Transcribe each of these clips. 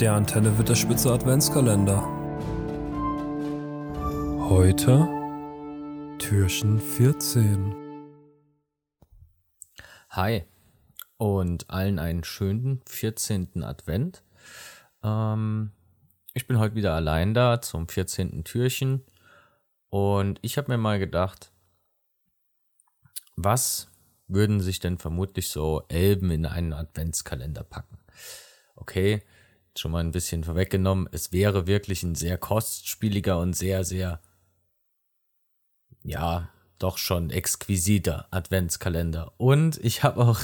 Der Antenne wird der Spitze Adventskalender. Heute Türchen 14. Hi und allen einen schönen 14. Advent. Ähm, ich bin heute wieder allein da zum 14. Türchen und ich habe mir mal gedacht, was würden sich denn vermutlich so Elben in einen Adventskalender packen? Okay, schon mal ein bisschen vorweggenommen, es wäre wirklich ein sehr kostspieliger und sehr, sehr, ja, doch schon exquisiter Adventskalender. Und ich habe auch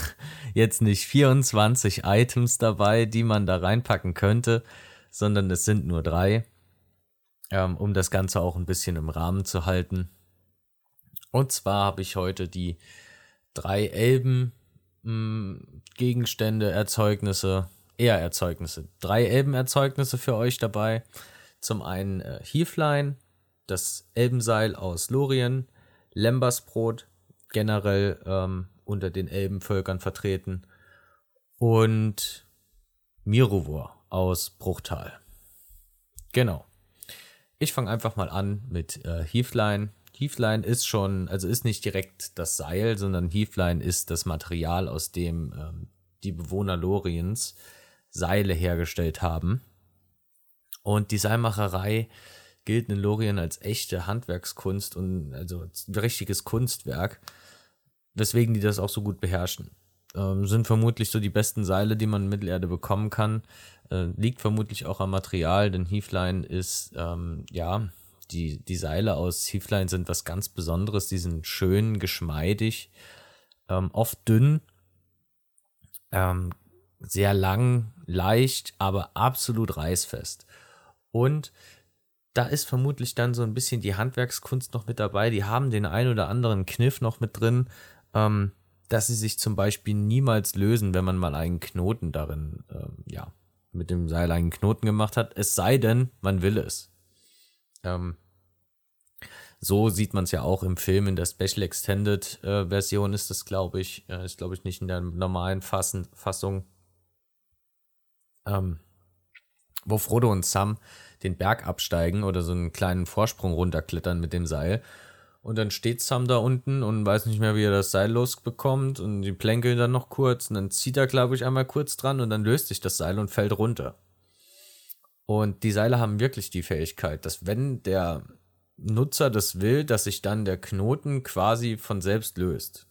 jetzt nicht 24 Items dabei, die man da reinpacken könnte, sondern es sind nur drei, ähm, um das Ganze auch ein bisschen im Rahmen zu halten. Und zwar habe ich heute die drei Elben hm, Gegenstände, Erzeugnisse eher Erzeugnisse. Drei Elbenerzeugnisse für euch dabei. Zum einen äh, Heathline, das Elbenseil aus Lorien, Lembersbrot, generell ähm, unter den Elbenvölkern vertreten, und Mirovor aus Bruchtal. Genau. Ich fange einfach mal an mit äh, Heathline. Heathline ist schon, also ist nicht direkt das Seil, sondern Heathline ist das Material, aus dem ähm, die Bewohner Loriens Seile hergestellt haben. Und die Seilmacherei gilt in Lorien als echte Handwerkskunst und also ein richtiges Kunstwerk, weswegen die das auch so gut beherrschen. Ähm, sind vermutlich so die besten Seile, die man in Mittelerde bekommen kann. Äh, liegt vermutlich auch am Material, denn Heathline ist, ähm, ja, die, die Seile aus Heathline sind was ganz Besonderes. Die sind schön, geschmeidig, ähm, oft dünn, ähm, sehr lang, leicht, aber absolut reißfest. Und da ist vermutlich dann so ein bisschen die Handwerkskunst noch mit dabei. Die haben den ein oder anderen Kniff noch mit drin, ähm, dass sie sich zum Beispiel niemals lösen, wenn man mal einen Knoten darin, ähm, ja, mit dem Seil einen Knoten gemacht hat. Es sei denn, man will es. Ähm, so sieht man es ja auch im Film in der Special Extended äh, Version ist das, glaube ich, äh, ist glaube ich nicht in der normalen Fassen, Fassung ähm, wo Frodo und Sam den Berg absteigen oder so einen kleinen Vorsprung runterklettern mit dem Seil. Und dann steht Sam da unten und weiß nicht mehr, wie er das Seil losbekommt und die plänkeln dann noch kurz und dann zieht er, glaube ich, einmal kurz dran und dann löst sich das Seil und fällt runter. Und die Seile haben wirklich die Fähigkeit, dass wenn der Nutzer das will, dass sich dann der Knoten quasi von selbst löst.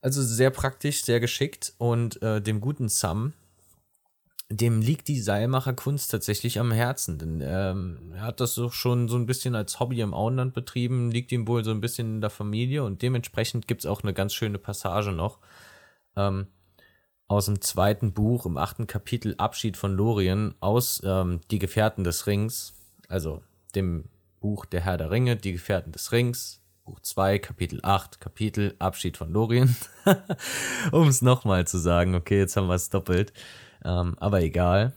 Also sehr praktisch, sehr geschickt und äh, dem guten Sam dem liegt die Seilmacherkunst tatsächlich am Herzen, denn ähm, er hat das doch schon so ein bisschen als Hobby im Auenland betrieben, liegt ihm wohl so ein bisschen in der Familie und dementsprechend gibt es auch eine ganz schöne Passage noch ähm, aus dem zweiten Buch, im achten Kapitel Abschied von Lorien aus ähm, Die Gefährten des Rings, also dem Buch Der Herr der Ringe, Die Gefährten des Rings, Buch 2, Kapitel 8, Kapitel Abschied von Lorien. um es nochmal zu sagen, okay, jetzt haben wir es doppelt. Ähm, aber egal.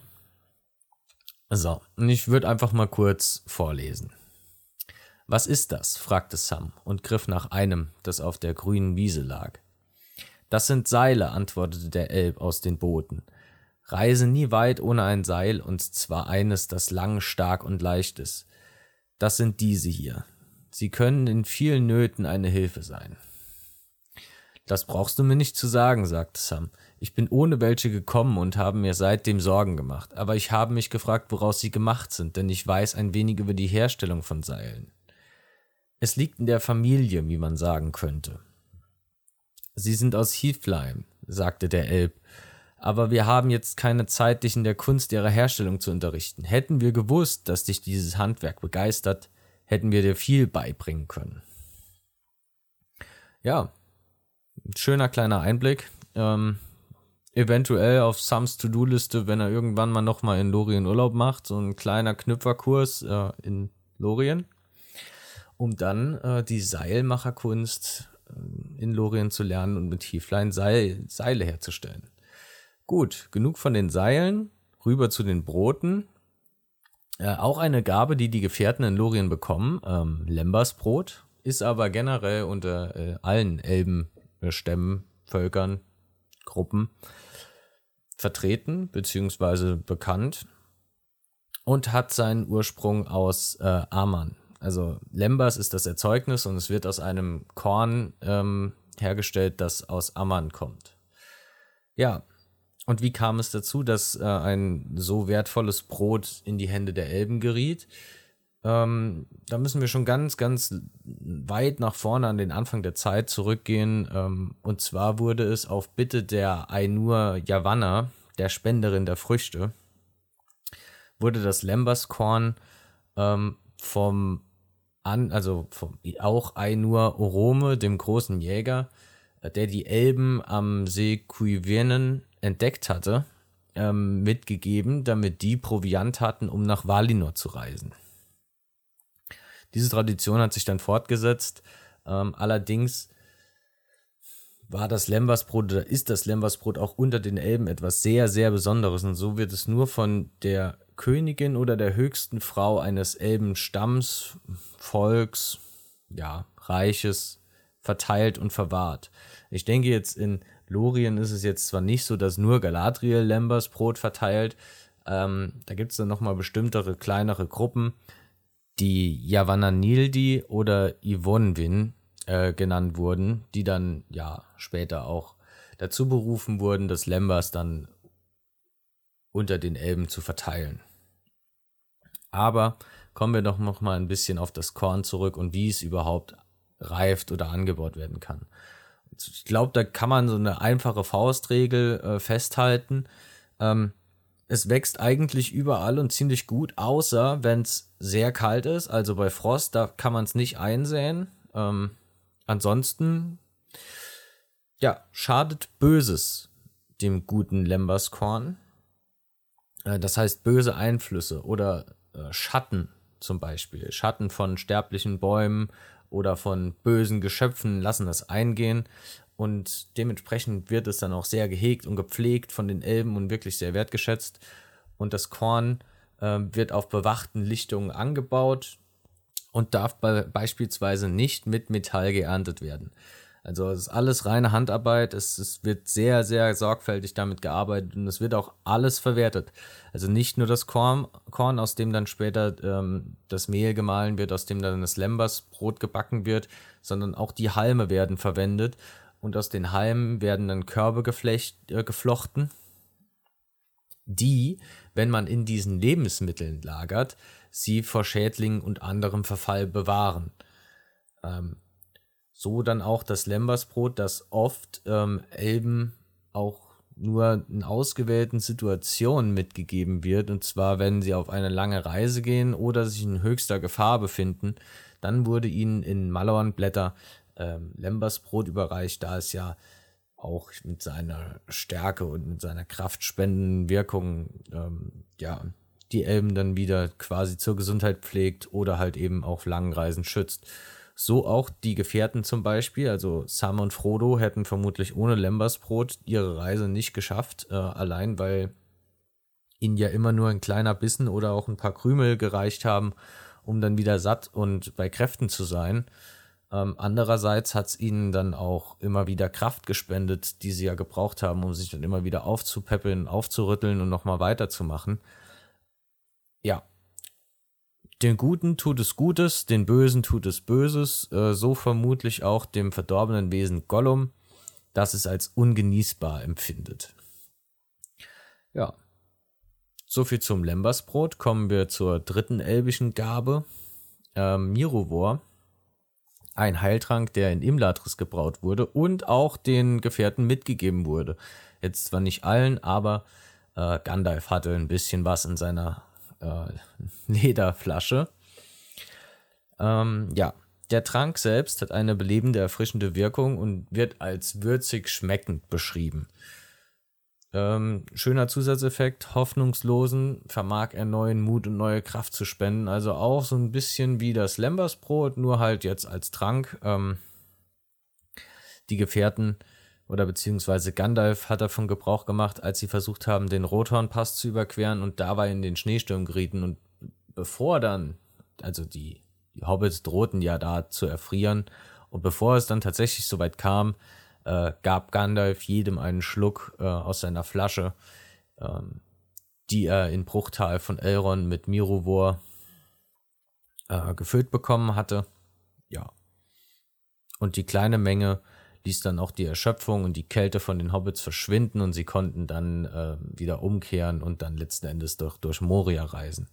So, und ich würde einfach mal kurz vorlesen. Was ist das? fragte Sam und griff nach einem, das auf der grünen Wiese lag. Das sind Seile, antwortete der Elb aus den Booten. Reise nie weit ohne ein Seil, und zwar eines, das lang, stark und leicht ist. Das sind diese hier. Sie können in vielen Nöten eine Hilfe sein. Das brauchst du mir nicht zu sagen, sagte Sam. Ich bin ohne welche gekommen und habe mir seitdem Sorgen gemacht, aber ich habe mich gefragt, woraus sie gemacht sind, denn ich weiß ein wenig über die Herstellung von Seilen. Es liegt in der Familie, wie man sagen könnte. Sie sind aus Heathline, sagte der Elb, aber wir haben jetzt keine Zeit, dich in der Kunst ihrer Herstellung zu unterrichten. Hätten wir gewusst, dass dich dieses Handwerk begeistert, hätten wir dir viel beibringen können. Ja, schöner kleiner Einblick. Ähm, eventuell auf Sams To-Do-Liste, wenn er irgendwann mal nochmal in Lorien Urlaub macht, so ein kleiner Knüpferkurs äh, in Lorien, um dann äh, die Seilmacherkunst äh, in Lorien zu lernen und mit Tieflein Seil, Seile herzustellen. Gut, genug von den Seilen, rüber zu den Broten. Äh, auch eine Gabe, die die Gefährten in Lorien bekommen, ähm, Lembersbrot, ist aber generell unter äh, allen Elbenstämmen, Völkern, Gruppen vertreten bzw. bekannt und hat seinen Ursprung aus äh, Amann. Also Lembas ist das Erzeugnis und es wird aus einem Korn ähm, hergestellt, das aus Ammann kommt. Ja, und wie kam es dazu, dass äh, ein so wertvolles Brot in die Hände der Elben geriet? Ähm, da müssen wir schon ganz, ganz weit nach vorne an den Anfang der Zeit zurückgehen. Ähm, und zwar wurde es auf Bitte der Ainur Yavanna, der Spenderin der Früchte, wurde das Lembaskorn ähm, vom an, also vom, auch Ainur Orome, dem großen Jäger, äh, der die Elben am See Kuivenen entdeckt hatte, ähm, mitgegeben, damit die Proviant hatten, um nach Valinor zu reisen. Diese Tradition hat sich dann fortgesetzt. Ähm, allerdings war das Lembersbrot oder ist das Lembersbrot auch unter den Elben etwas sehr, sehr Besonderes. Und so wird es nur von der Königin oder der höchsten Frau eines Elbenstamms, Volks, ja, Reiches verteilt und verwahrt. Ich denke jetzt in Lorien ist es jetzt zwar nicht so, dass nur Galadriel Lembersbrot verteilt, ähm, da gibt es dann nochmal bestimmtere, kleinere Gruppen, die Yavananildi oder Yvonwin äh, genannt wurden, die dann ja später auch dazu berufen wurden, das Lembas dann unter den Elben zu verteilen. Aber kommen wir doch noch mal ein bisschen auf das Korn zurück und wie es überhaupt reift oder angebaut werden kann. Ich glaube, da kann man so eine einfache Faustregel äh, festhalten. Ähm, es wächst eigentlich überall und ziemlich gut, außer wenn es sehr kalt ist. Also bei Frost, da kann man es nicht einsäen. Ähm, ansonsten, ja, schadet Böses dem guten Lemberskorn. Äh, das heißt böse Einflüsse oder äh, Schatten zum Beispiel. Schatten von sterblichen Bäumen oder von bösen Geschöpfen lassen das eingehen. Und dementsprechend wird es dann auch sehr gehegt und gepflegt von den Elben und wirklich sehr wertgeschätzt. Und das Korn äh, wird auf bewachten Lichtungen angebaut und darf be beispielsweise nicht mit Metall geerntet werden. Also es ist alles reine Handarbeit, es, es, wird sehr, sehr sorgfältig damit gearbeitet und es wird auch alles verwertet. Also nicht nur das Korn, Korn aus dem dann später ähm, das Mehl gemahlen wird, aus dem dann das Lembersbrot gebacken wird, sondern auch die Halme werden verwendet und aus den Halmen werden dann Körbe äh, geflochten, die, wenn man in diesen Lebensmitteln lagert, sie vor Schädlingen und anderem Verfall bewahren. Ähm, so dann auch das Lembersbrot, das oft ähm, Elben auch nur in ausgewählten Situationen mitgegeben wird, und zwar wenn sie auf eine lange Reise gehen oder sich in höchster Gefahr befinden, dann wurde ihnen in Malornblätter ähm, Lembersbrot überreicht, da es ja auch mit seiner Stärke und mit seiner kraftspendenden Wirkung ähm, ja die Elben dann wieder quasi zur Gesundheit pflegt oder halt eben auf langen Reisen schützt. So auch die Gefährten zum Beispiel, also Sam und Frodo hätten vermutlich ohne Lembersbrot ihre Reise nicht geschafft, äh, allein weil ihnen ja immer nur ein kleiner Bissen oder auch ein paar Krümel gereicht haben, um dann wieder satt und bei Kräften zu sein. Ähm, andererseits hat es ihnen dann auch immer wieder Kraft gespendet, die sie ja gebraucht haben, um sich dann immer wieder aufzupäppeln, aufzurütteln und nochmal weiterzumachen. Ja. Den Guten tut es Gutes, den Bösen tut es Böses, äh, so vermutlich auch dem verdorbenen Wesen Gollum, das es als ungenießbar empfindet. Ja. Soviel zum Lembersbrot. Kommen wir zur dritten elbischen Gabe. Ähm, Mirovor ein Heiltrank, der in Imladris gebraut wurde und auch den Gefährten mitgegeben wurde. Jetzt zwar nicht allen, aber äh, Gandalf hatte ein bisschen was in seiner äh, Lederflasche. Ähm, ja, der Trank selbst hat eine belebende, erfrischende Wirkung und wird als würzig schmeckend beschrieben. Ähm, schöner Zusatzeffekt, hoffnungslosen vermag er neuen Mut und neue Kraft zu spenden. Also auch so ein bisschen wie das Lembersbrot, nur halt jetzt als Trank. Ähm, die Gefährten oder beziehungsweise Gandalf hat davon Gebrauch gemacht, als sie versucht haben, den Rothornpass zu überqueren und dabei in den Schneesturm gerieten. Und bevor dann, also die, die Hobbits drohten ja da zu erfrieren, und bevor es dann tatsächlich soweit kam, äh, gab Gandalf jedem einen Schluck äh, aus seiner Flasche, ähm, die er in Bruchtal von Elrond mit Mirovor äh, gefüllt bekommen hatte. Ja. Und die kleine Menge ließ dann auch die Erschöpfung und die Kälte von den Hobbits verschwinden und sie konnten dann äh, wieder umkehren und dann letzten Endes durch, durch Moria reisen.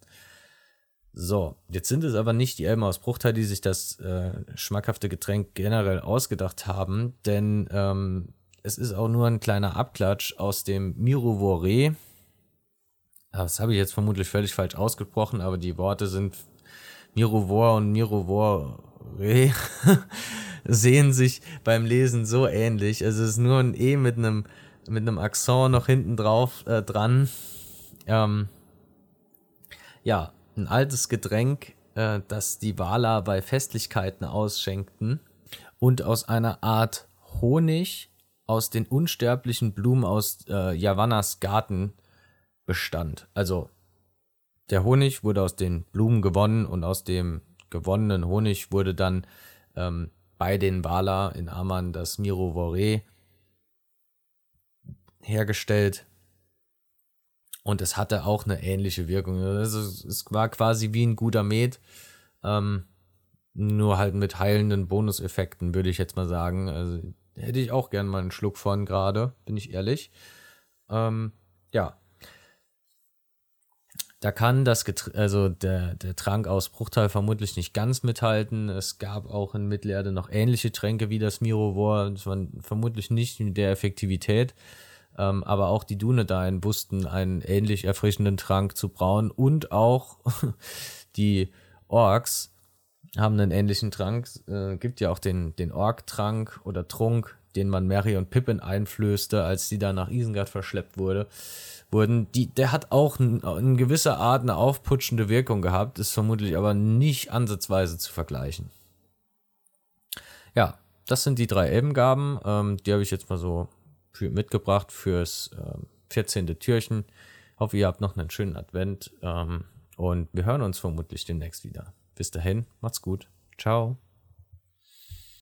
So, jetzt sind es aber nicht die Elben aus Bruchtal, die sich das äh, schmackhafte Getränk generell ausgedacht haben, denn ähm, es ist auch nur ein kleiner Abklatsch aus dem Mirovore. Das habe ich jetzt vermutlich völlig falsch ausgesprochen, aber die Worte sind Mirovor und Mirovore sehen sich beim Lesen so ähnlich. Also es ist nur ein E mit einem mit einem Akzent noch hinten drauf äh, dran. Ähm, ja, ein altes Getränk, äh, das die Wala bei Festlichkeiten ausschenkten und aus einer Art Honig aus den unsterblichen Blumen aus äh, Yavannas Garten bestand. Also der Honig wurde aus den Blumen gewonnen und aus dem gewonnenen Honig wurde dann ähm, bei den Wala in Aman das Mirovore hergestellt. Und es hatte auch eine ähnliche Wirkung. Also es war quasi wie ein guter Met, ähm, nur halt mit heilenden Bonuseffekten, würde ich jetzt mal sagen. Also hätte ich auch gern mal einen Schluck von gerade, bin ich ehrlich. Ähm, ja, da kann das Getr also der, der Trank aus Bruchteil vermutlich nicht ganz mithalten. Es gab auch in Mittelerde noch ähnliche Tränke wie das Mirovor. Das waren vermutlich nicht mit der Effektivität. Ähm, aber auch die Dunedain wussten einen ähnlich erfrischenden Trank zu brauen. Und auch die Orks haben einen ähnlichen Trank. Äh, gibt ja auch den, den Ork-Trank oder Trunk, den man Mary und Pippin einflößte, als sie da nach Isengard verschleppt wurde wurden, die, der hat auch in gewisser Art eine aufputschende Wirkung gehabt, ist vermutlich aber nicht ansatzweise zu vergleichen. Ja, das sind die drei Elbengaben. Ähm, die habe ich jetzt mal so für, mitgebracht fürs ähm, 14. Türchen. Hoffe, ihr habt noch einen schönen Advent ähm, und wir hören uns vermutlich demnächst wieder. Bis dahin, macht's gut. Ciao.